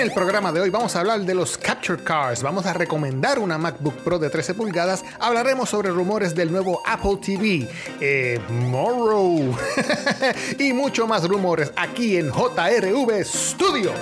En el programa de hoy vamos a hablar de los Capture Cars, vamos a recomendar una MacBook Pro de 13 pulgadas, hablaremos sobre rumores del nuevo Apple TV, eh, Morrow y mucho más rumores aquí en JRV Studio.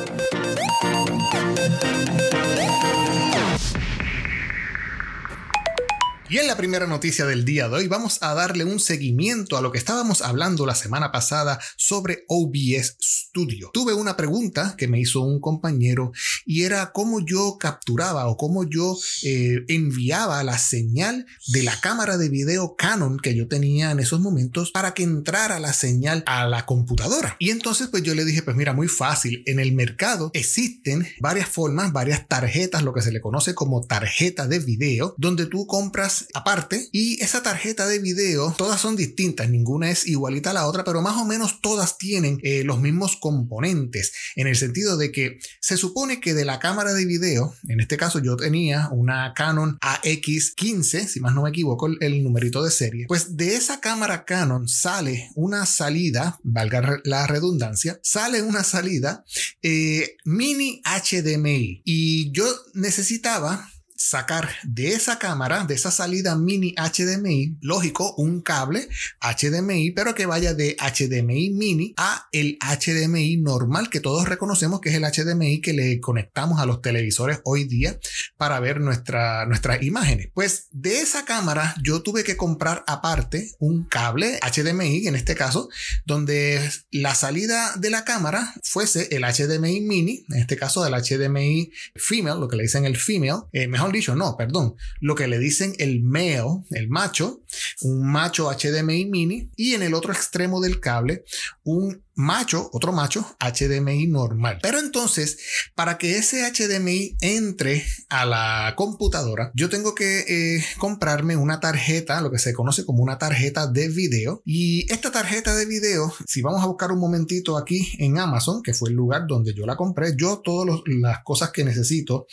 Y en la primera noticia del día de hoy vamos a darle un seguimiento a lo que estábamos hablando la semana pasada sobre OBS Studio. Tuve una pregunta que me hizo un compañero y era cómo yo capturaba o cómo yo eh, enviaba la señal de la cámara de video Canon que yo tenía en esos momentos para que entrara la señal a la computadora. Y entonces pues yo le dije pues mira muy fácil, en el mercado existen varias formas, varias tarjetas, lo que se le conoce como tarjeta de video, donde tú compras aparte y esa tarjeta de video, todas son distintas, ninguna es igualita a la otra, pero más o menos todas tienen eh, los mismos componentes, en el sentido de que se supone que de la cámara de video, en este caso yo tenía una Canon AX15, si más no me equivoco el, numerito de serie, pues de esa cámara Canon sale una salida, valga la redundancia, sale una salida eh, mini HDMI y yo necesitaba sacar de esa cámara, de esa salida mini HDMI, lógico, un cable HDMI, pero que vaya de HDMI mini a el HDMI normal que todos reconocemos que es el HDMI que le conectamos a los televisores hoy día para ver nuestra, nuestras imágenes. Pues de esa cámara yo tuve que comprar aparte un cable HDMI, en este caso, donde la salida de la cámara fuese el HDMI mini, en este caso del HDMI female, lo que le dicen el female, eh, mejor dicho, no, perdón, lo que le dicen el male, el macho, un macho HDMI mini y en el otro extremo del cable un macho, otro macho, HDMI normal. Pero entonces, para que ese HDMI entre a la computadora, yo tengo que eh, comprarme una tarjeta, lo que se conoce como una tarjeta de video. Y esta tarjeta de video, si vamos a buscar un momentito aquí en Amazon, que fue el lugar donde yo la compré, yo todas las cosas que necesito,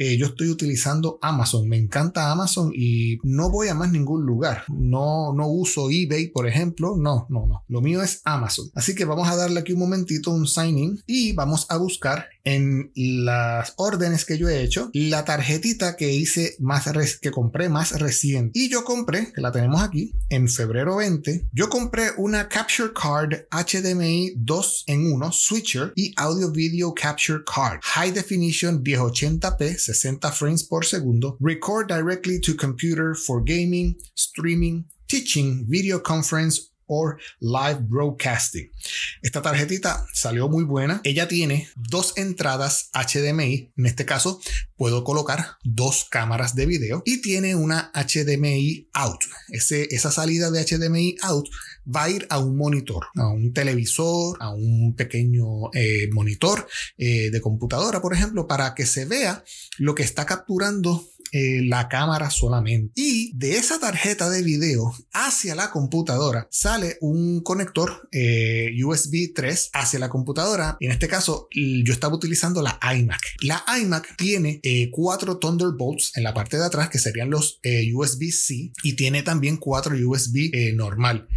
eh, yo estoy utilizando Amazon. Me encanta Amazon y no voy a más ningún lugar. No, no uso eBay, por ejemplo. No, no, no. Lo mío es Amazon. Así que vamos a darle aquí un momentito un sign in y vamos a buscar en las órdenes que yo he hecho la tarjetita que hice más que compré más reciente. Y yo compré que la tenemos aquí en febrero 20 yo compré una capture card HDMI 2 en 1 switcher y audio video capture card. High definition 1080p 60 frames por segundo. Record directly to computer for gaming streaming teaching video conference or live broadcasting. Esta tarjetita salió muy buena. Ella tiene dos entradas HDMI. En este caso, puedo colocar dos cámaras de video y tiene una HDMI out. Esa salida de HDMI out va a ir a un monitor, a un televisor, a un pequeño eh, monitor eh, de computadora, por ejemplo, para que se vea lo que está capturando eh, la cámara solamente. Y de esa tarjeta de video hacia la computadora sale un conector eh, USB 3 hacia la computadora. En este caso yo estaba utilizando la iMac. La iMac tiene eh, cuatro Thunderbolts en la parte de atrás que serían los USB-C y tiene también cuatro USB normal.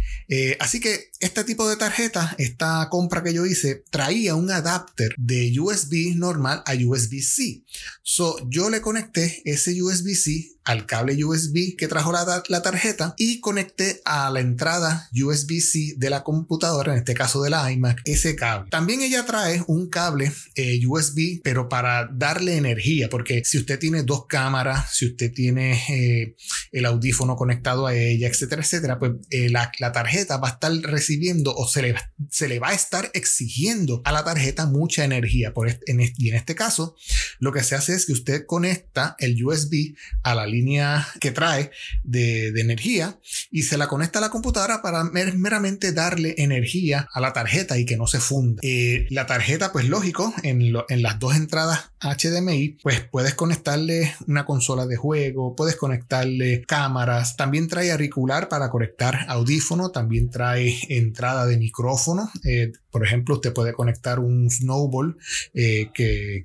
así que este tipo de tarjeta, esta compra que yo hice, traía un adapter de USB normal a USB-C. So yo le conecté ese USB-C al cable USB que trajo la, la, tarjeta y conecté a la entrada USB-C de la computadora, en este caso de la iMac, ese cable. También ella trae un cable eh, USB, pero para darle energía, porque si usted tiene dos cámaras, si usted tiene eh, el audífono conectado a ella, etcétera, etcétera, pues eh, la, la, tarjeta va a estar recibiendo o se le, se le va a estar exigiendo a la tarjeta mucha energía. Por en y en este caso, lo que se hace es que usted conecta el USB a la línea que trae de, energía y se la conecta a la computadora para meramente darle energía a la tarjeta y que no se funda. Eh, la tarjeta, pues lógico, en, las dos entradas HDMI, pues puedes conectarle una consola de juego, puedes conectarle cámaras, también trae auricular para conectar audífono, también trae entrada de micrófono. Eh, por ejemplo, usted puede conectar un Snowball eh, que,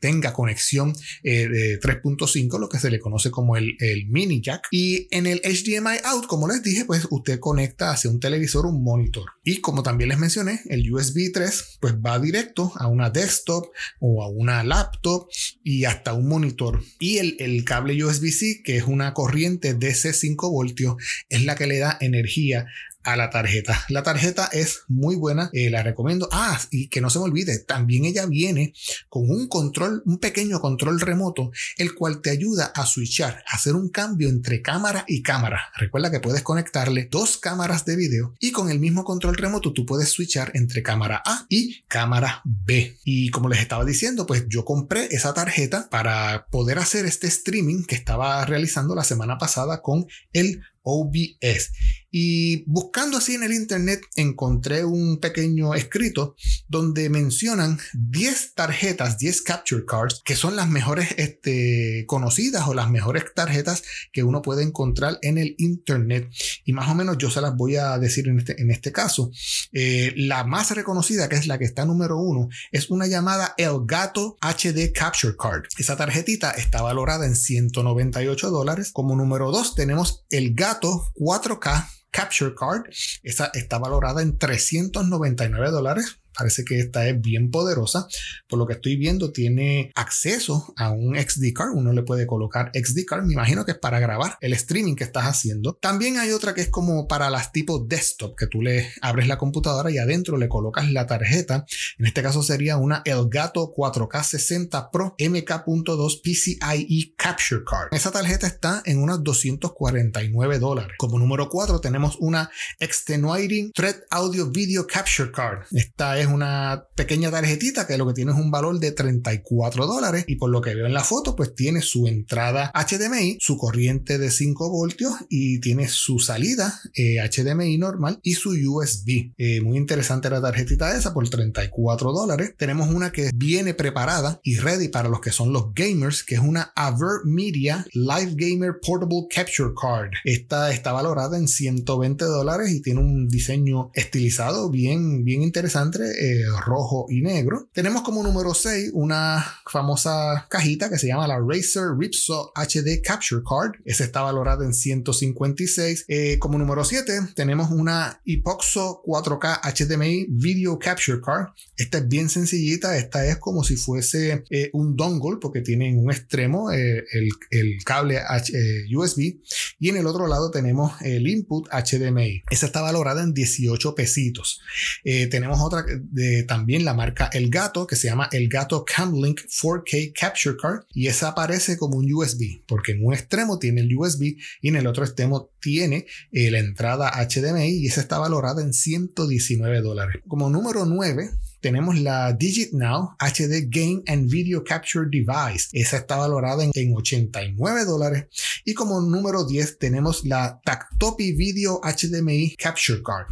tenga conexión de 3.5, lo que se le conoce como el, el mini jack. Y en el HDMI out, como les dije, pues usted conecta hacia un televisor un monitor. Y como también les mencioné, el USB 3 pues va directo a una desktop o a una laptop y hasta un monitor. Y el, el cable USB-C, que es una corriente DC 5 voltios, es la que le da energía a la tarjeta. La tarjeta es muy buena, eh, la recomiendo. Ah, y que no se me olvide, también ella viene con un control, un pequeño control remoto, el cual te ayuda a switchar, a hacer un cambio entre cámara y cámara. Recuerda que puedes conectarle dos cámaras de video y con el mismo control remoto tú puedes switchar entre cámara A y cámara B. Y como les estaba diciendo, pues yo compré esa tarjeta para poder hacer este streaming que estaba realizando la semana pasada con el OBS. Y buscando así en el internet encontré un pequeño escrito donde mencionan 10 tarjetas, 10 capture cards, que son las mejores este, conocidas o las mejores tarjetas que uno puede encontrar en el internet. Y más o menos yo se las voy a decir en este, en este caso. Eh, la más reconocida, que es la que está número uno, es una llamada El Gato HD Capture Card. Esa tarjetita está valorada en 198 dólares. Como número dos tenemos el Gato 4K Capture Card. Esa está valorada en 399 dólares Parece que esta es bien poderosa. Por lo que estoy viendo, tiene acceso a un XD card. Uno le puede colocar XD card. Me imagino que es para grabar el streaming que estás haciendo. También hay otra que es como para las tipos desktop, que tú le abres la computadora y adentro le colocas la tarjeta. En este caso sería una Elgato 4K60 Pro MK.2 PCIe Capture Card. Esa tarjeta está en unos 249 dólares. Como número 4 tenemos una Extenuating Thread Audio Video Capture Card. Esta es una pequeña tarjetita que lo que tiene es un valor de 34 dólares y por lo que veo en la foto pues tiene su entrada HDMI, su corriente de 5 voltios y tiene su salida HDMI eh, normal y su USB. Eh, muy interesante la tarjetita esa por 34 dólares. Tenemos una que viene preparada y ready para los que son los gamers que es una Aver Media Live Gamer Portable Capture Card. Esta está valorada en 120 dólares y tiene un diseño estilizado bien, bien interesante eh, rojo y negro. Tenemos como número 6 una famosa cajita que se llama la Razer Ripsaw HD Capture Card. Esa está valorada en 156. Eh, como número 7 tenemos una Epoxo 4K HDMI Video Capture Card. Esta es bien sencillita. Esta es como si fuese eh, un dongle porque tiene en un extremo el, el, cable USB y en el otro lado tenemos el input HDMI. Esa está valorada en 18 pesitos. tenemos otra de también la marca El Gato, que se llama El Gato Camlink 4K Capture Card, y esa aparece como un USB, porque en un extremo tiene el USB y en el otro extremo tiene eh, la entrada HDMI y esa está valorada en 119 dólares. Como número 9 tenemos la Digit Now HD Game and Video Capture Device. Esa está valorada en, en 89 dólares. Y como número 10 tenemos la Tactopi Video HDMI Capture Card,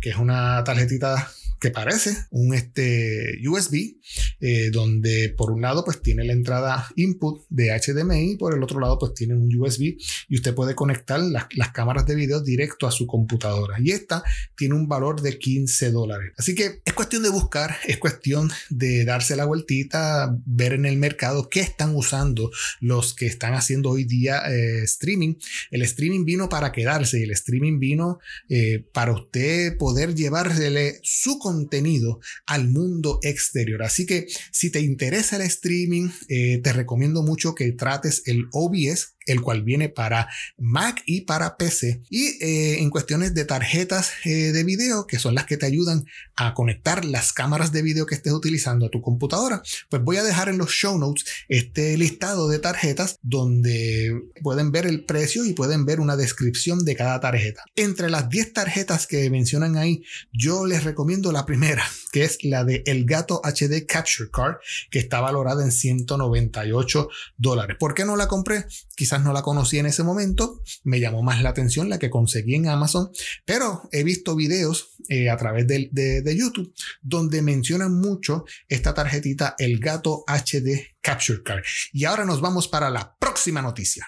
que es una tarjetita que parece un este, USB, eh, donde por un lado pues tiene la entrada input de HDMI, por el otro lado pues tiene un USB y usted puede conectar las, las cámaras de video directo a su computadora. Y esta tiene un valor de 15 dólares. Así que es cuestión de buscar, es cuestión de darse la vueltita, ver en el mercado qué están usando los que están haciendo hoy día eh, streaming. El streaming vino para quedarse y el streaming vino eh, para usted poder llevársele su contenido al mundo exterior. Así que si te interesa el streaming, eh, te recomiendo mucho que trates el OBS el cual viene para Mac y para PC. Y eh, en cuestiones de tarjetas eh, de video, que son las que te ayudan a conectar las cámaras de video que estés utilizando a tu computadora, pues voy a dejar en los show notes este listado de tarjetas donde pueden ver el precio y pueden ver una descripción de cada tarjeta. Entre las 10 tarjetas que mencionan ahí, yo les recomiendo la primera, que es la de El Gato HD Capture Card, que está valorada en 198 dólares. ¿Por qué no la compré? Quizás no la conocí en ese momento, me llamó más la atención la que conseguí en Amazon, pero he visto videos eh, a través de, de YouTube donde mencionan mucho esta tarjetita, el Gato HD Capture Card. Y ahora nos vamos para la próxima noticia.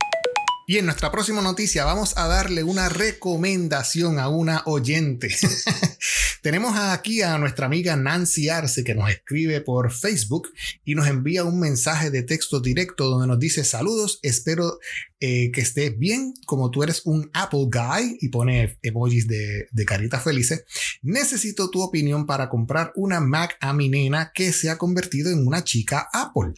Y en nuestra próxima noticia vamos a darle una recomendación a una oyente. Tenemos aquí a nuestra amiga Nancy Arce que nos escribe por Facebook y nos envía un mensaje de texto directo donde nos dice saludos, espero eh, que estés bien, como tú eres un Apple Guy y pone emojis de, de caritas felices. Necesito tu opinión para comprar una Mac a mi nena que se ha convertido en una chica Apple.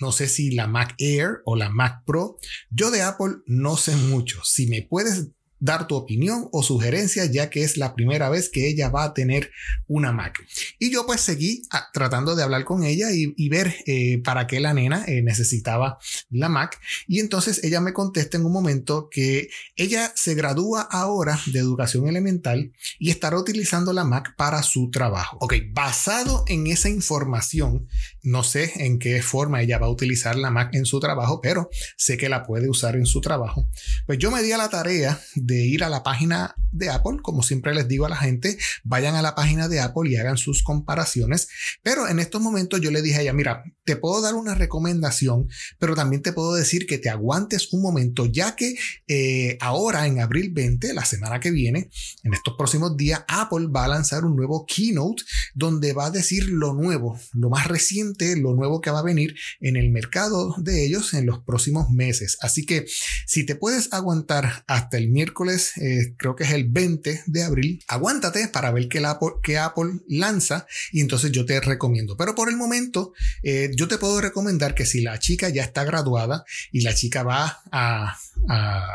No sé si la Mac Air o la Mac Pro. Yo de Apple no sé mucho. Si me puedes dar tu opinión o sugerencia ya que es la primera vez que ella va a tener una Mac. Y yo pues seguí ah, tratando de hablar con ella y, ver eh, para qué la nena eh, necesitaba la Mac. Y entonces ella me contesta en un momento que ella se gradúa ahora de educación elemental y estará utilizando la Mac para su trabajo. Ok, basado en esa información, no sé en qué forma ella va a utilizar la Mac en su trabajo, pero sé que la puede usar en su trabajo. Pues yo me di a la tarea de ir a la página de Apple, como siempre les digo a la gente, vayan a la página de Apple y hagan sus comparaciones. Pero en estos momentos yo le dije a ella, mira, te puedo dar una recomendación, pero también te puedo decir que te aguantes un momento, ya que eh, ahora en abril 20, la semana que viene, en estos próximos días, Apple va a lanzar un nuevo keynote donde va a decir lo nuevo, lo más reciente, lo nuevo que va a venir en el mercado de ellos en los próximos meses. Así que si te puedes aguantar hasta el miércoles, eh, creo que es el 20 de abril. Aguántate para ver qué, Apple, Apple lanza y entonces yo te recomiendo. Pero por el momento, eh, yo te puedo recomendar que si la chica ya está graduada y la chica va a,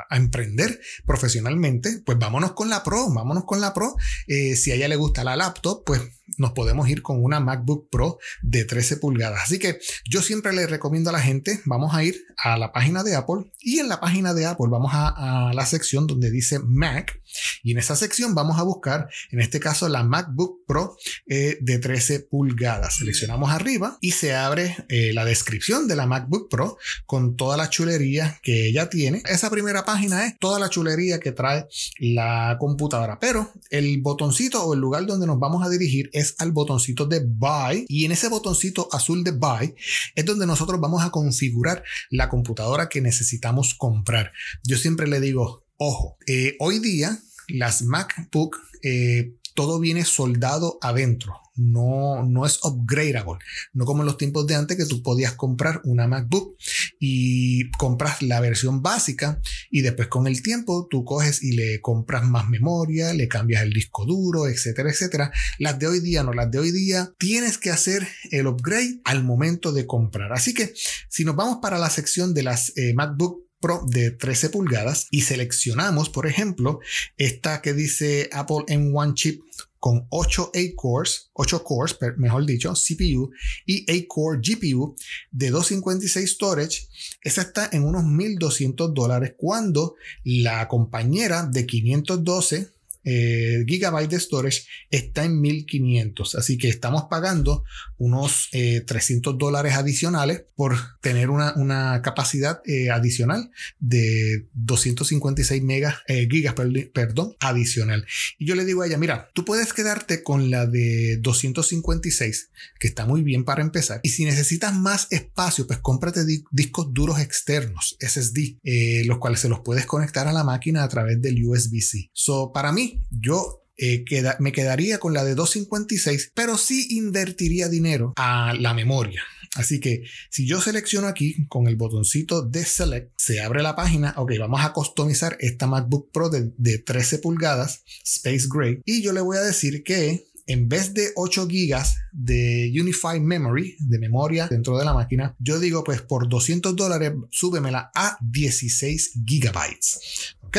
emprender profesionalmente, pues vámonos con la Pro, vámonos con la Pro. Eh, si a ella le gusta la laptop, pues nos podemos ir con una MacBook Pro de 13 pulgadas. Así que yo siempre le recomiendo a la gente, vamos a ir a la página de Apple y en la página de Apple vamos a, la sección donde dice Mac y en esa sección vamos a buscar, en este caso, la MacBook Pro eh, de 13 pulgadas. Seleccionamos arriba y se abre eh, la descripción de la MacBook Pro con toda la chulería que ella tiene. Esa primera página es toda la chulería que trae la computadora, pero el botoncito o el lugar donde nos vamos a dirigir es al botoncito de Buy y en ese botoncito azul de Buy es donde nosotros vamos a configurar la computadora que necesitamos comprar. Yo siempre le digo, ojo, eh, hoy día las MacBook eh, todo viene soldado adentro. No, no es upgradable. No como en los tiempos de antes que tú podías comprar una MacBook y compras la versión básica y después con el tiempo tú coges y le compras más memoria, le cambias el disco duro, etcétera, etcétera. Las de hoy día no, las de hoy día tienes que hacer el upgrade al momento de comprar. Así que si nos vamos para la sección de las eh, MacBook Pro de 13 pulgadas y seleccionamos, por ejemplo, esta que dice Apple M1 Chip con 8 A-cores, 8 cores, mejor dicho, CPU y A-core GPU de 256 storage, esa está en unos 1200 dólares cuando la compañera de 512 eh, gigabyte de storage está en 1500. Así que estamos pagando unos 300 eh, dólares adicionales por tener una, una capacidad eh, adicional de 256 megas, gigas, perdón, adicional. Y yo le digo a ella, mira, tú puedes quedarte con la de 256, que está muy bien para empezar. Y si necesitas más espacio, pues cómprate discos duros externos, SSD, los cuales se los puedes conectar a la máquina a través del USB-C. So, para mí, yo eh, me quedaría con la de 256, pero sí invertiría dinero a la memoria. Así que si yo selecciono aquí con el botoncito de Select, se abre la página. Ok, vamos a customizar esta MacBook Pro de, de 13 pulgadas, Space Gray. Y yo le voy a decir que en vez de 8 gigas de Unified Memory, de memoria dentro de la máquina, yo digo pues por 200 dólares súbemela a 16 gigabytes. ¿Ok?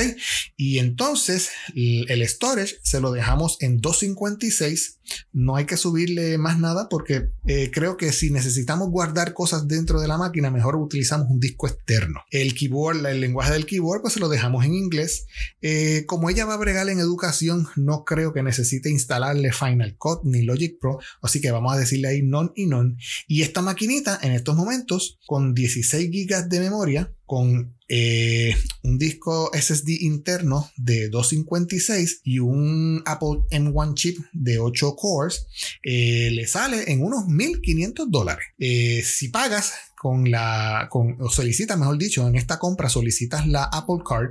Y entonces el storage se lo dejamos en 256 no hay que subirle más nada porque eh, creo que si necesitamos guardar cosas dentro de la máquina, mejor utilizamos un disco externo. El keyboard, el lenguaje del keyboard, pues se lo dejamos en inglés. Eh, como ella va a bregar en educación, no creo que necesite instalarle Final Cut ni Logic Pro, así que vamos a decirle ahí non y non. Y esta maquinita en estos momentos, con 16 GB de memoria, con eh, un disco SSD interno de 256 y un Apple M1 chip de 8 cores, eh, le sale en unos 1500 dólares. Eh, si pagas con la, con, o solicitas, mejor dicho, en esta compra solicitas la Apple Card,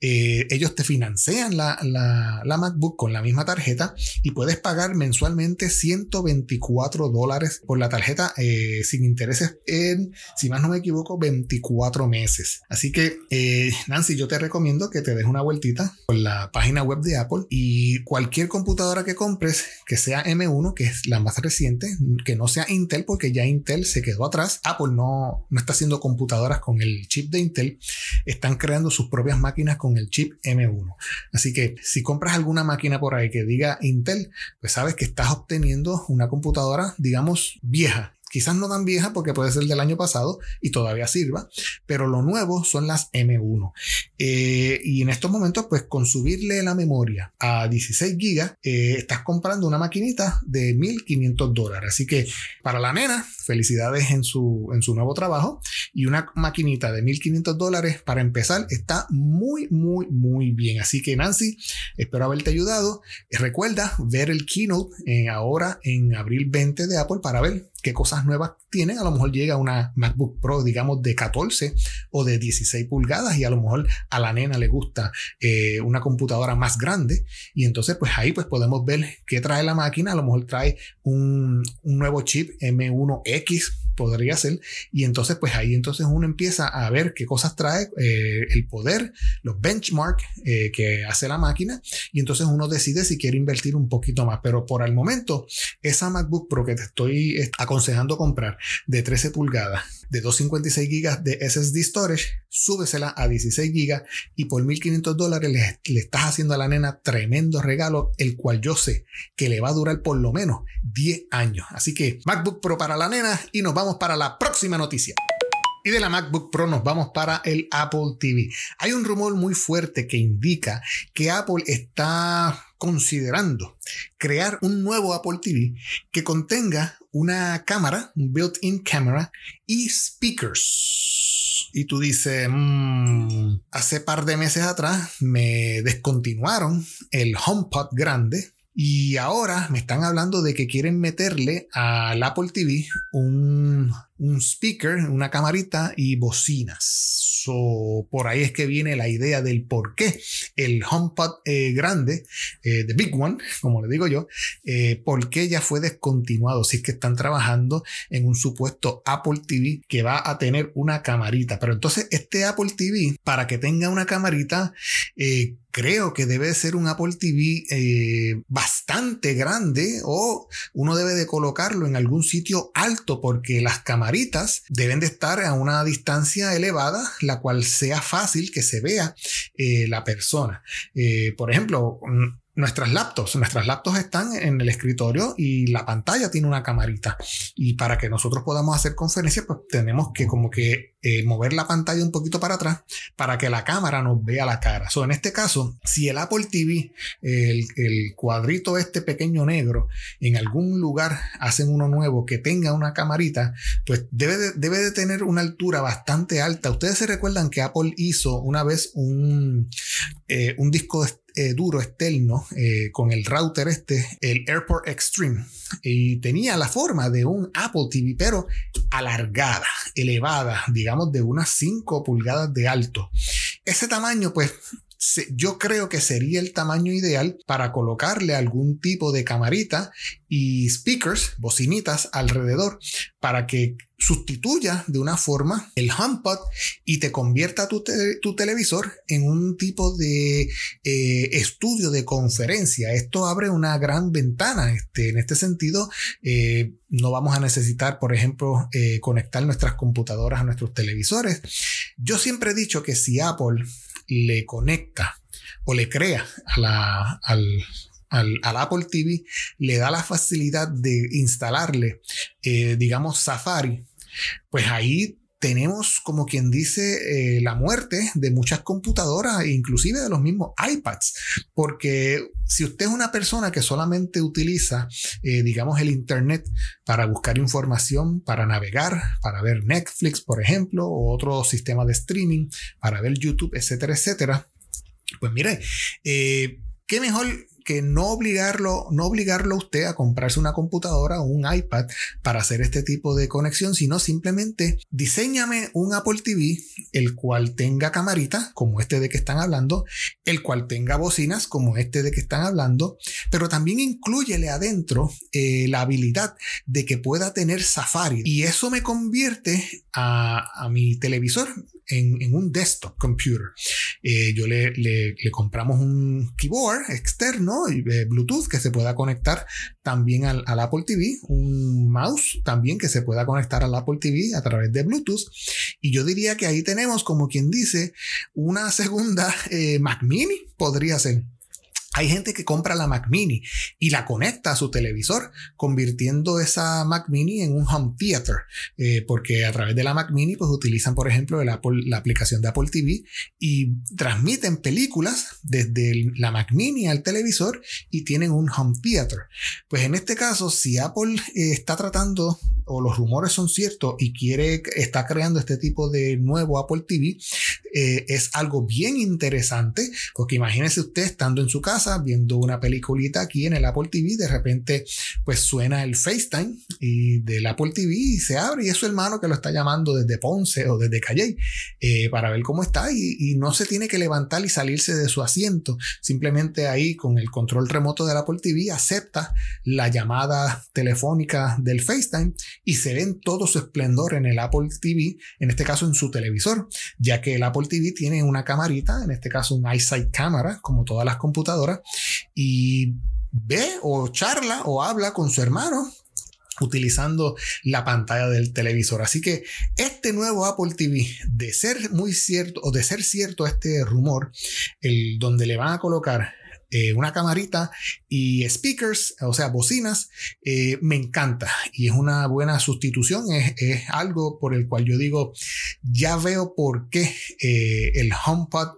eh, ellos te financian la, la, MacBook con la misma tarjeta y puedes pagar mensualmente 124 dólares por la tarjeta eh, sin intereses en, si más no me equivoco, 24 meses. Así que, eh, Nancy, yo te recomiendo que te des una vueltita por la página web de Apple y cualquier computadora que compres que sea M1, que es la más reciente, que no sea Intel, porque ya Intel se quedó atrás. Apple no, no está haciendo computadoras con el chip de Intel, están creando sus propias máquinas con el chip M1. Así que si compras alguna máquina por ahí que diga Intel, pues sabes que estás obteniendo una computadora, digamos, vieja, Quizás no tan vieja porque puede ser del año pasado y todavía sirva, pero lo nuevo son las M1. Eh, y en estos momentos, pues con subirle la memoria a 16 GB, eh, estás comprando una maquinita de 1500 dólares. Así que para la nena, felicidades en su, en su nuevo trabajo. Y una maquinita de 1500 dólares para empezar está muy, muy, muy bien. Así que Nancy, espero haberte ayudado. Recuerda ver el keynote eh, ahora en abril 20 de Apple para ver qué cosas nuevas tienen. A lo mejor llega una MacBook Pro, digamos, de 14 o de 16 pulgadas y a lo mejor a la nena le gusta eh, una computadora más grande. Y entonces, pues ahí pues podemos ver qué trae la máquina. A lo mejor trae un, un nuevo chip M1X podría ser. Y entonces, pues ahí entonces uno empieza a ver qué cosas trae eh, el poder, los benchmarks eh, que hace la máquina. Y entonces uno decide si quiere invertir un poquito más. Pero por el momento, esa MacBook Pro que te estoy eh, aconsejando comprar de 13 pulgadas, de 256 GB de SSD storage, súbesela a 16 GB y por 1500 dólares le, le estás haciendo a la nena tremendo regalo, el cual yo sé que le va a durar por lo menos 10 años. Así que MacBook Pro para la nena y nos vamos para la próxima noticia. Y de la MacBook Pro nos vamos para el Apple TV. Hay un rumor muy fuerte que indica que Apple está considerando crear un nuevo Apple TV que contenga una cámara, un built-in camera y speakers. Y tú dices, mm, hace par de meses atrás me descontinuaron el HomePod grande y ahora me están hablando de que quieren meterle al Apple TV un, speaker, una camarita y bocinas. So, por ahí es que viene la idea del por qué el HomePod eh, grande, eh, the big one, como le digo yo, eh, por qué ya fue descontinuado. Si es que están trabajando en un supuesto Apple TV que va a tener una camarita. Pero entonces este Apple TV, para que tenga una camarita, creo que debe ser un Apple TV bastante grande o uno debe de colocarlo en algún sitio alto porque las deben de estar a una distancia elevada, la cual sea fácil que se vea eh, la persona. Eh, por ejemplo, nuestras laptops. Nuestras laptops están en el escritorio y la pantalla tiene una camarita. Y para que nosotros podamos hacer conferencias, pues tenemos que como que eh, mover la pantalla un poquito para atrás para que la cámara nos vea la cara. So, en este caso, si el Apple TV, el, cuadrito este pequeño negro, en algún lugar hacen uno nuevo que tenga una camarita, pues debe de, debe de tener una altura bastante alta. Ustedes se recuerdan que Apple hizo una vez un, eh, un disco eh, duro externo eh, con el router este, el Airport Extreme, y tenía la forma de un Apple TV, pero alargada, elevada, digamos de unas 5 pulgadas de alto. Ese tamaño, pues yo creo que sería el tamaño ideal para colocarle algún tipo de camarita y speakers, bocinitas alrededor, para que sustituya de una forma el HomePod y te convierta tu, televisor en un tipo de eh, estudio de conferencia. Esto abre una gran ventana. Este, en este sentido, eh, no vamos a necesitar, por ejemplo, eh, conectar nuestras computadoras a nuestros televisores. Yo siempre he dicho que si Apple le conecta o le crea al, Apple TV, le da la facilidad de instalarle, eh, digamos, Safari, pues ahí tenemos, como quien dice, eh, la muerte de muchas computadoras, inclusive de los mismos iPads, porque si usted es una persona que solamente utiliza, eh, digamos, el Internet para buscar información, para navegar, para ver Netflix, por ejemplo, o otro sistema de streaming, para ver YouTube, etcétera, etcétera, pues mire, eh, qué mejor que no obligarlo, no obligarlo a usted a comprarse una computadora o un iPad para hacer este tipo de conexión, sino simplemente diseñame un Apple TV, el cual tenga camarita, como este de que están hablando, el cual tenga bocinas, como este de que están hablando, pero también incluyele adentro eh, la habilidad de que pueda tener Safari. Y eso me convierte a, a mi televisor en, un desktop computer. Eh, yo le, le, compramos un keyboard externo, eh, Bluetooth, que se pueda conectar también al, Apple TV, un mouse también que se pueda conectar al Apple TV a través de Bluetooth. Y yo diría que ahí tenemos, como quien dice, una segunda eh, Mac Mini, podría ser. Hay gente que compra la Mac Mini y la conecta a su televisor, convirtiendo esa Mac Mini en un home theater, eh, porque a través de la Mac Mini pues utilizan, por ejemplo, la aplicación de Apple TV y transmiten películas desde la Mac Mini al televisor y tienen un home theater. Pues en este caso, si Apple eh, está tratando o los rumores son ciertos y quiere, está creando este tipo de nuevo Apple TV, eh, es algo bien interesante, porque imagínese usted estando en su casa viendo una peliculita aquí en el Apple TV, de repente pues suena el FaceTime y del Apple TV se abre y es su hermano que lo está llamando desde Ponce o desde Calle eh, para ver cómo está y, y no se tiene que levantar y salirse de su asiento, simplemente ahí con el control remoto del Apple TV acepta la llamada telefónica del FaceTime y se ve en todo su esplendor en el Apple TV, en este caso en su televisor, ya que el Apple TV tiene una camarita, en este caso un EyeSight cámara, como todas las computadoras, y ve o charla o habla con su hermano utilizando la pantalla del televisor. Así que este nuevo Apple TV, de ser muy cierto o de ser cierto este rumor, el donde le van a colocar eh, una camarita y speakers, o sea, bocinas, eh, me encanta y es una buena sustitución. Es, algo por el cual yo digo, ya veo por qué eh, el HomePod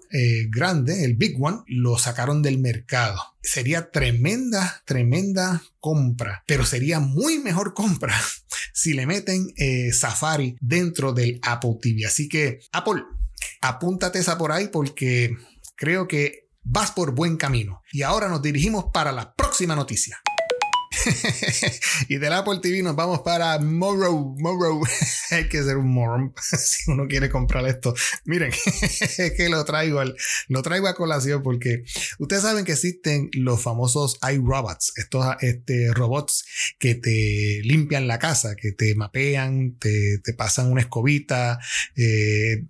grande, el Big One, lo sacaron del mercado. Sería tremenda, tremenda compra, pero sería muy mejor compra si le meten Safari dentro del Apple TV. Así que, Apple, apúntate esa por ahí porque creo que vas por buen camino. Y ahora nos dirigimos para la próxima noticia. y del Apple TV nos vamos para Morrow. Morrow. Hay que ser un moron si uno quiere comprar esto. Miren, es que lo traigo, lo traigo a colación porque ustedes saben que existen los famosos iRobots, estos este, robots que te limpian la casa, que te mapean, te, te pasan una escobita, eh,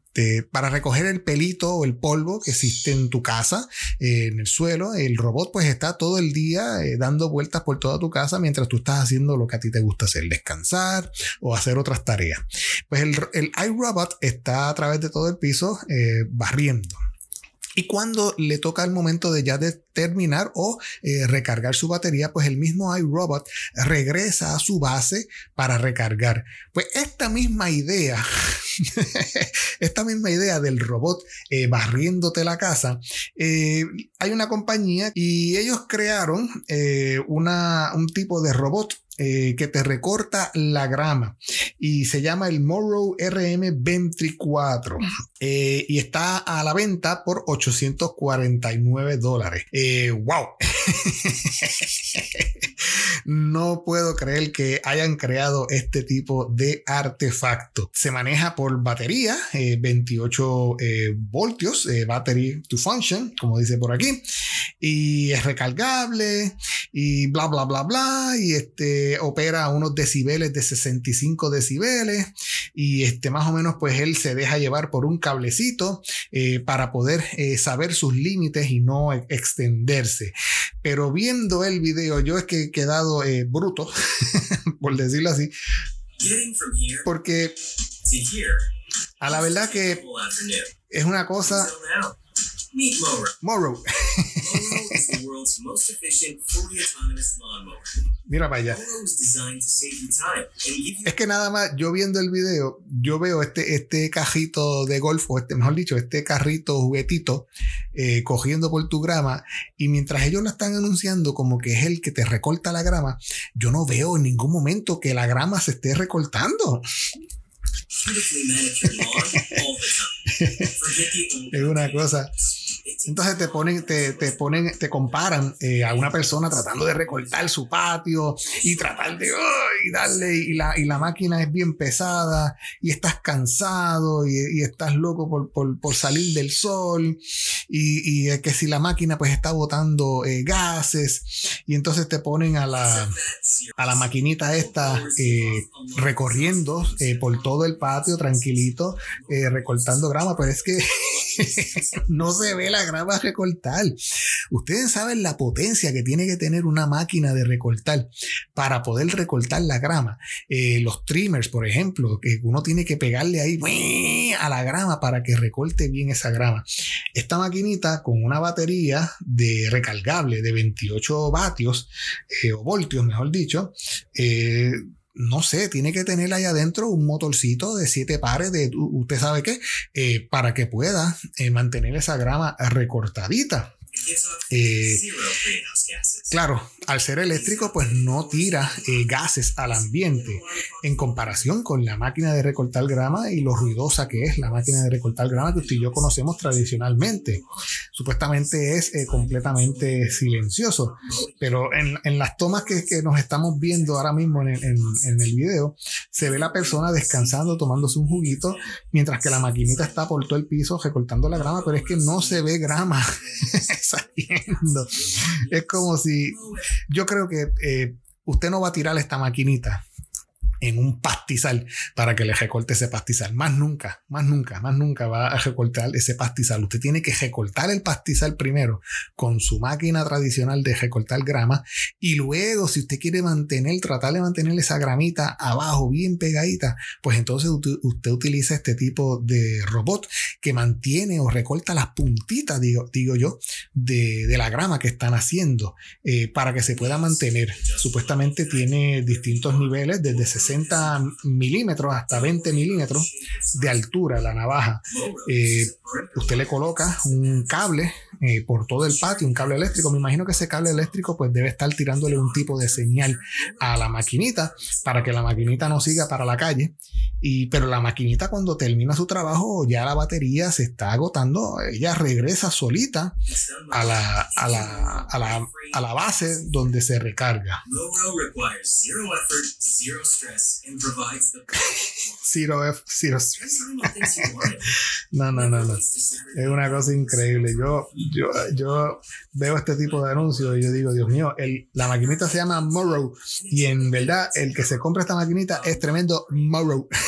para recoger el pelito o el polvo que existe en tu casa, eh, en el suelo. El robot pues está todo el día eh, dando vueltas por toda tu casa mientras tú estás haciendo lo que a ti te gusta hacer, descansar o hacer otras tareas. Pues el, el iRobot está a través de todo el piso eh, barriendo. Y cuando le toca el momento de ya de terminar o eh, recargar su batería, pues el mismo iRobot regresa a su base para recargar. Pues esta misma idea, esta misma idea del robot eh, barriéndote la casa, eh, hay una compañía y ellos crearon una, un tipo de robot eh, que te recorta la grama y se llama el Morrow RM24 eh, y está a la venta por 849 dólares. Eh, ¡Wow! no puedo creer que hayan creado este tipo de artefacto. Se maneja por batería, 28 voltios, battery to function, como dice por aquí, y es recargable y bla, bla, bla, bla, y este opera a unos decibeles de 65 decibeles y este, más o menos pues él se deja llevar por un cablecito eh, para poder eh, saber sus límites y no extenderse. Pero viendo el video yo es que he quedado eh, bruto, por decirlo así, porque a la verdad que es una cosa Morrow. Mira para allá. Es que nada más, yo viendo el video, yo veo este, este cajito de golf, o este, mejor dicho, este carrito juguetito, eh, cogiendo por tu grama, y mientras ellos lo están anunciando como que es el que te recorta la grama, yo no veo en ningún momento que la grama se esté recortando. es una cosa Entonces te ponen, te, te ponen, te comparan eh, a una persona tratando de recortar su patio y tratar de y darle, y la, y la máquina es bien pesada, y estás cansado, y, estás loco por, por, por, salir del sol, y, y que si la máquina pues está botando eh, gases, y entonces te ponen a la, a la maquinita esta eh, recorriendo por todo el patio tranquilito, recortando grama, pero es que no se ve la grama recortar. Ustedes saben la potencia que tiene que tener una máquina de recortar para poder recortar la grama. Eh, los trimmers, por ejemplo, que uno tiene que pegarle ahí a la grama para que recorte bien esa grama. Esta maquinita con una batería de recargable de 28 vatios eh, o voltios, mejor dicho, eh, no sé, tiene que tener ahí adentro un motorcito de siete pares de, usted sabe qué, eh, para que pueda eh, mantener esa grama recortadita. Eh, claro, al ser eléctrico, pues no tira eh, gases al ambiente. En comparación con la máquina de recortar grama y lo ruidosa que es la máquina de recortar grama que usted y yo conocemos tradicionalmente. Supuestamente es eh, completamente silencioso, pero en, en las tomas que, que, nos estamos viendo ahora mismo en, en, en, el video, se ve la persona descansando, tomándose un juguito, mientras que la maquinita está por todo el piso recortando la grama, pero es que no se ve grama saliendo. Es como si yo creo que eh, usted no va a tirar esta maquinita en un pastizal para que le recorte ese pastizal. Más nunca, más nunca, más nunca va a recortar ese pastizal. Usted tiene que recortar el pastizal primero con su máquina tradicional de recortar grama y luego si usted quiere mantener, tratar de mantener esa gramita abajo bien pegadita, pues entonces usted, utiliza este tipo de robot que mantiene o recorta las puntitas, digo, digo yo, de, de la grama que están haciendo eh, para que se pueda mantener. Supuestamente tiene distintos niveles desde 60 60 milímetros hasta 20 milímetros de altura la navaja. Eh, usted le coloca un cable eh, por todo el patio, un cable eléctrico. Me imagino que ese cable eléctrico pues debe estar tirándole un tipo de señal a la maquinita para que la maquinita no siga para la calle. Y, pero la maquinita cuando termina su trabajo ya la batería se está agotando, ella regresa solita a la, a la, a la, a la base donde se recarga. Zero F, zero stress. no, no, no, no. Es una cosa increíble. Yo, yo, yo veo este tipo de anuncios y yo digo, Dios mío, el, la maquinita se llama Morrow y en verdad el que se compra esta maquinita es tremendo Morrow.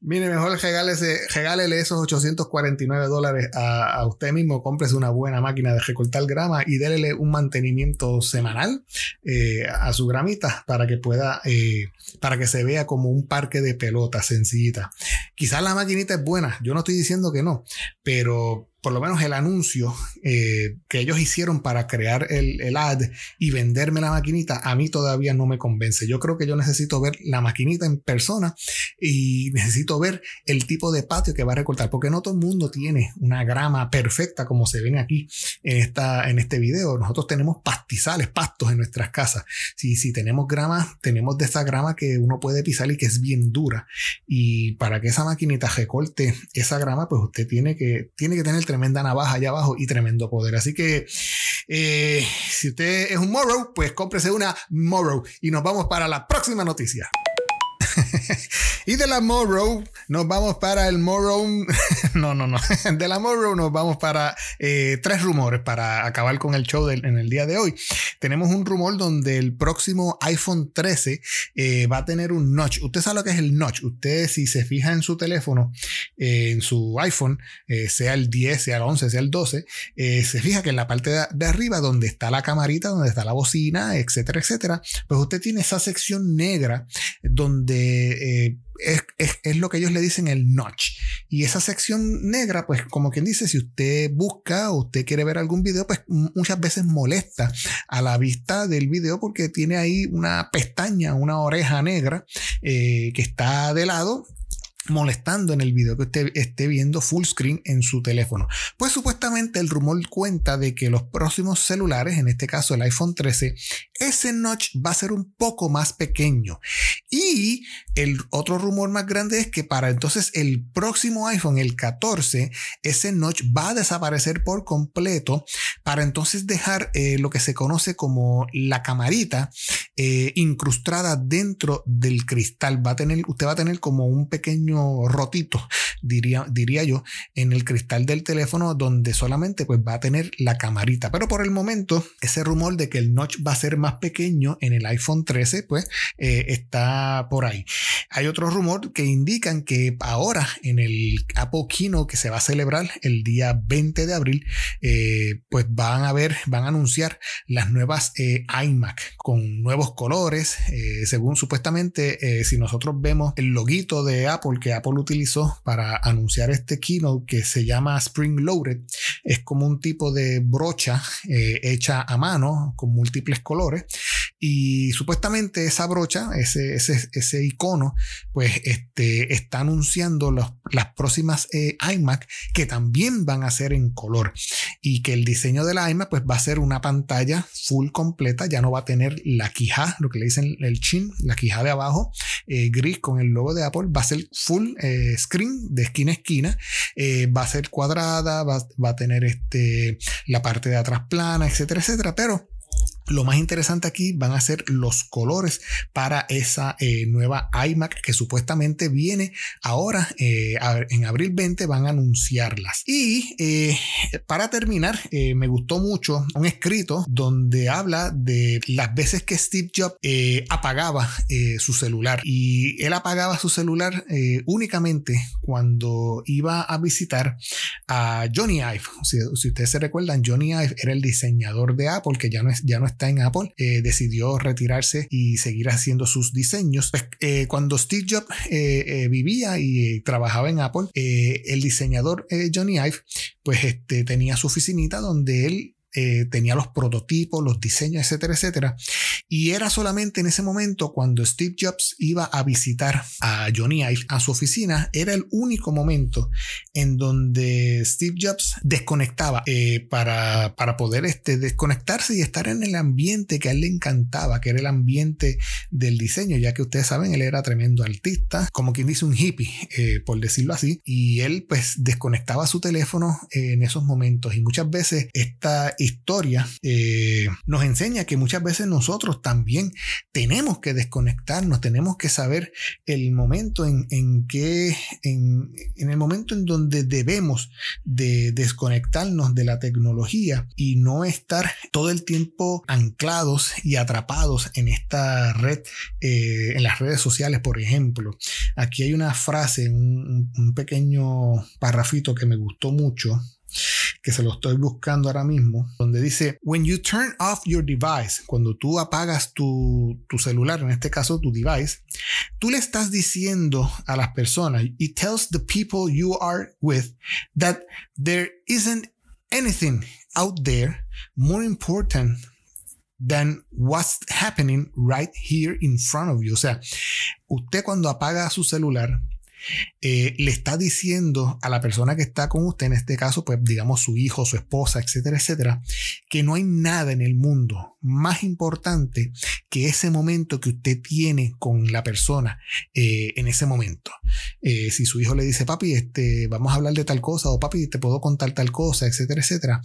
Mire, mejor regálele, esos 849 dólares a, usted mismo, cómprese una buena máquina de recortar grama y déle un mantenimiento semanal eh, a su gramita para que pueda, eh, para que se vea como un parque de pelotas sencillita. Quizás la maquinita es buena, yo no estoy diciendo que no, pero por lo menos el anuncio eh, que ellos hicieron para crear el, el, ad y venderme la maquinita, a mí todavía no me convence. Yo creo que yo necesito ver la maquinita en persona y necesito ver el tipo de patio que va a recortar, porque no todo el mundo tiene una grama perfecta como se ven aquí en, esta, en este video. Nosotros tenemos pastizales, pastos en nuestras casas. Si, si tenemos grama, tenemos de esa grama que uno puede pisar y que es bien dura. Y para que esa maquinita recorte esa grama, pues usted tiene que, tiene que tener tremenda navaja allá abajo y tremendo poder. Así que eh, si usted es un Morrow, pues cómprese una Morrow y nos vamos para la próxima noticia. y de la Morrow nos vamos para el Morrow. no, no, no. De la Morrow nos vamos para eh, tres rumores para acabar con el show en el día de hoy. Tenemos un rumor donde el próximo iPhone 13 eh, va a tener un notch. Usted sabe lo que es el notch. Usted, si se fija en su teléfono, eh, en su iPhone, sea el 10, sea el 11, sea el 12, se fija que en la parte de, de arriba, donde está la camarita, donde está la bocina, etcétera, etcétera, pues usted tiene esa sección negra donde eh, es, lo que ellos le dicen el notch. Y esa sección negra, pues como quien dice, si usted busca o usted quiere ver algún video, pues muchas veces molesta a la vista del video porque tiene ahí una pestaña, una oreja negra eh, que está de lado molestando en el video que usted esté viendo full screen en su teléfono. Pues supuestamente el rumor cuenta de que los próximos celulares, en este caso el iPhone 13, ese notch va a ser un poco más pequeño. Y el otro rumor más grande es que para entonces el próximo iPhone, el 14, ese notch va a desaparecer por completo para entonces dejar eh, lo que se conoce como la camarita eh, incrustada dentro del cristal. Va a tener, usted va a tener como un pequeño rotito, diría, diría yo, en el cristal del teléfono donde solamente pues va a tener la camarita. Pero por el momento, ese rumor de que el notch va a ser más pequeño en el iPhone 13, pues eh, está por ahí. Hay otro rumor que indican que ahora en el Apple Keynote que se va a celebrar el día 20 de abril, eh, pues van a ver, van a anunciar las nuevas iMac con nuevos colores. Eh, según supuestamente, eh, si nosotros vemos el loguito de Apple Apple utilizó para anunciar este keynote que se llama Spring Loaded, es como un tipo de brocha eh, hecha a mano con múltiples colores. Y supuestamente esa brocha, ese, ese, ese icono, pues este, está anunciando las próximas iMac que también van a ser en color. Y que el diseño de la iMac pues va a ser una pantalla full completa, ya no va a tener la quija lo que le dicen el chin, la quijada de abajo, eh, gris con el logo de Apple, va a ser full eh, screen de esquina a esquina, eh, va a ser cuadrada, va, va, a tener este, la parte de atrás plana, etcétera, etcétera, pero lo más interesante aquí van a ser los colores para esa eh, nueva iMac que supuestamente viene ahora eh, en abril 20 van a anunciarlas. Y eh, para terminar, me gustó mucho un escrito donde habla de las veces que Steve Jobs apagaba su celular y él apagaba su celular únicamente cuando iba a visitar a Johnny Ive. Si, ustedes se recuerdan, Johnny Ive era el diseñador de Apple que ya no es, ya no está en Apple, eh, decidió retirarse y seguir haciendo sus diseños. Pues, eh, cuando Steve Jobs eh, vivía y trabajaba en Apple, el diseñador Johnny Ive, pues este, tenía su oficinita donde él eh, tenía los prototipos, los diseños, etcétera, etcétera. Y era solamente en ese momento cuando Steve Jobs iba a visitar a Johnny Ive a su oficina, era el único momento en donde Steve Jobs desconectaba eh, para, para poder este, desconectarse y estar en el ambiente que a él le encantaba, que era el ambiente del diseño, ya que ustedes saben, él era tremendo artista, como quien dice un hippie, eh, por decirlo así, y él pues desconectaba su teléfono en esos momentos y muchas veces esta historia eh, nos enseña que muchas veces nosotros también tenemos que desconectarnos, tenemos que saber el momento en, en que, en, en, el momento en donde debemos de desconectarnos de la tecnología y no estar todo el tiempo anclados y atrapados en esta red, eh, en las redes sociales, por ejemplo. Aquí hay una frase, un, un pequeño parrafito que me gustó mucho que se lo estoy buscando ahora mismo, donde dice, when you turn off your device, cuando tú apagas tu, tu celular, en este caso tu device, tú le estás diciendo a las personas, it tells the people you are with that there isn't anything out there more important than what's happening right here in front of you. O sea, usted cuando apaga su celular, eh, le está diciendo a la persona que está con usted, en este caso, pues digamos su hijo, su esposa, etcétera, etcétera, que no hay nada en el mundo más importante que ese momento que usted tiene con la persona eh, en ese momento. Eh, si su hijo le dice, papi, este, vamos a hablar de tal cosa, o papi, te puedo contar tal cosa, etcétera, etcétera,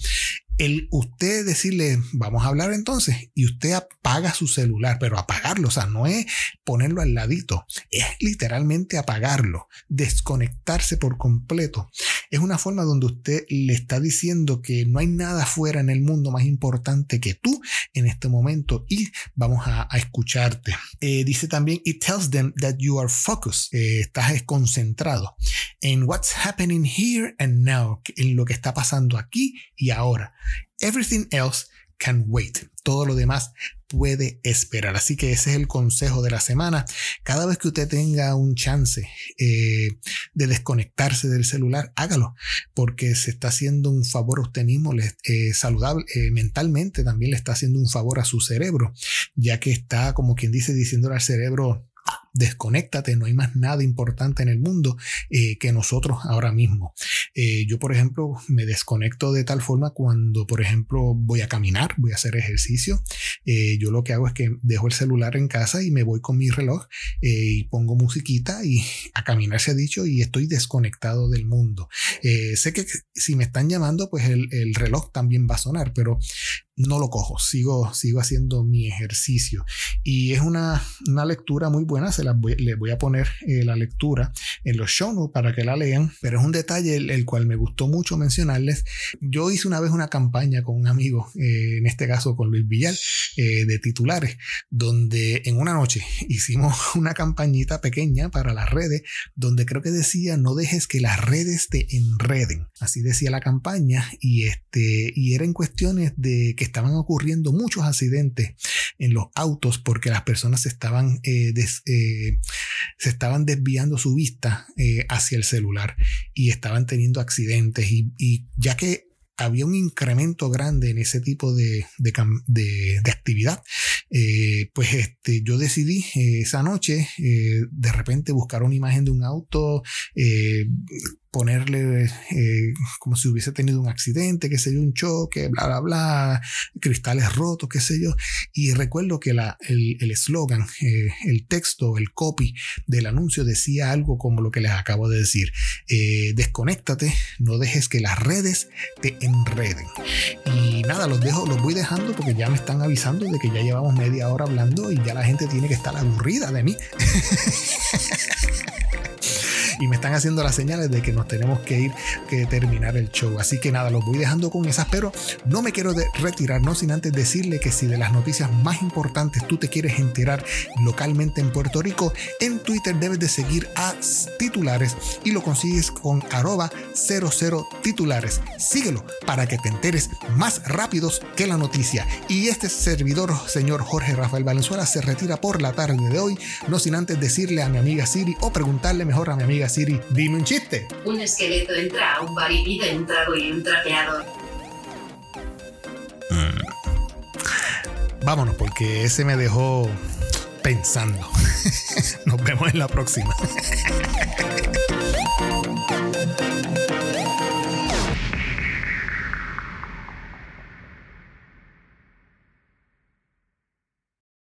el usted decirle, vamos a hablar entonces, y usted apaga su celular, pero apagarlo, o sea, no es ponerlo al ladito, es literalmente apagarlo, desconectarse por completo. Es una forma donde usted le está diciendo que no hay nada fuera en el mundo más importante que tú en este momento y vamos a, escucharte. Eh, dice también, it tells them that you are focused, eh, estás concentrado en what's happening here and now, en lo que está pasando aquí y ahora. Everything else can wait. Todo lo demás puede esperar. Así que ese es el consejo de la semana. Cada vez que usted tenga un chance eh, de desconectarse del celular, hágalo, porque se está haciendo un favor a usted mismo, eh, saludable, eh, mentalmente también le está haciendo un favor a su cerebro, ya que está, como quien dice, diciéndole al cerebro, desconéctate, no hay más nada importante en el mundo eh, que nosotros ahora mismo. Eh, yo, por ejemplo, me desconecto de tal forma cuando, por ejemplo, voy a caminar, voy a hacer ejercicio. Eh, yo lo que hago es que dejo el celular en casa y me voy con mi reloj y pongo musiquita y a caminar se ha dicho y estoy desconectado del mundo. sé que si me están llamando, pues el, el reloj también va a sonar, pero no lo cojo, sigo, sigo haciendo mi ejercicio. Y es una, una lectura muy buena, se la voy, les voy a poner eh, la lectura en los show notes para que la lean, pero es un detalle el, cual me gustó mucho mencionarles. Yo hice una vez una campaña con un amigo, eh, en este caso con Luis Villal, eh, de titulares, donde en una noche hicimos una campañita pequeña para las redes, donde creo que decía, no dejes que las redes te enreden. Así decía la campaña y, este, y era cuestiones de que estaban ocurriendo muchos accidentes en los autos porque las personas estaban, eh, eh, se estaban desviando su vista eh, hacia el celular y estaban teniendo accidentes y, ya que había un incremento grande en ese tipo de, de, actividad, pues este, yo decidí esa noche de repente buscar una imagen de un auto, ponerle eh, como si hubiese tenido un accidente, que sé yo, un choque, bla, bla, bla, cristales rotos, qué sé yo. Y recuerdo que la, el eslogan, eh, el texto, el copy del anuncio decía algo como lo que les acabo de decir. Eh, desconéctate, no dejes que las redes te enreden. Y nada, los dejo, los voy dejando porque ya me están avisando de que ya llevamos media hora hablando y ya la gente tiene que estar aburrida de mí. y me están haciendo las señales de que nos tenemos que ir, que terminar el show. Así que nada, los voy dejando con esas, pero no me quiero retirar, no sin antes decirle que si de las noticias más importantes tú te quieres enterar localmente en Puerto Rico, en Twitter debes de seguir a titulares y lo consigues con arroba 00 titulares. Síguelo para que te enteres más rápidos que la noticia. Y este servidor, señor Jorge Rafael Valenzuela, se retira por la tarde de hoy, no sin antes decirle a mi amiga Siri o preguntarle mejor a mi amiga Siri, dime un chiste. Un esqueleto entra a un bar y pide un trago y un trapeador. Mm. Vámonos, porque ese me dejó pensando. Nos vemos en la próxima.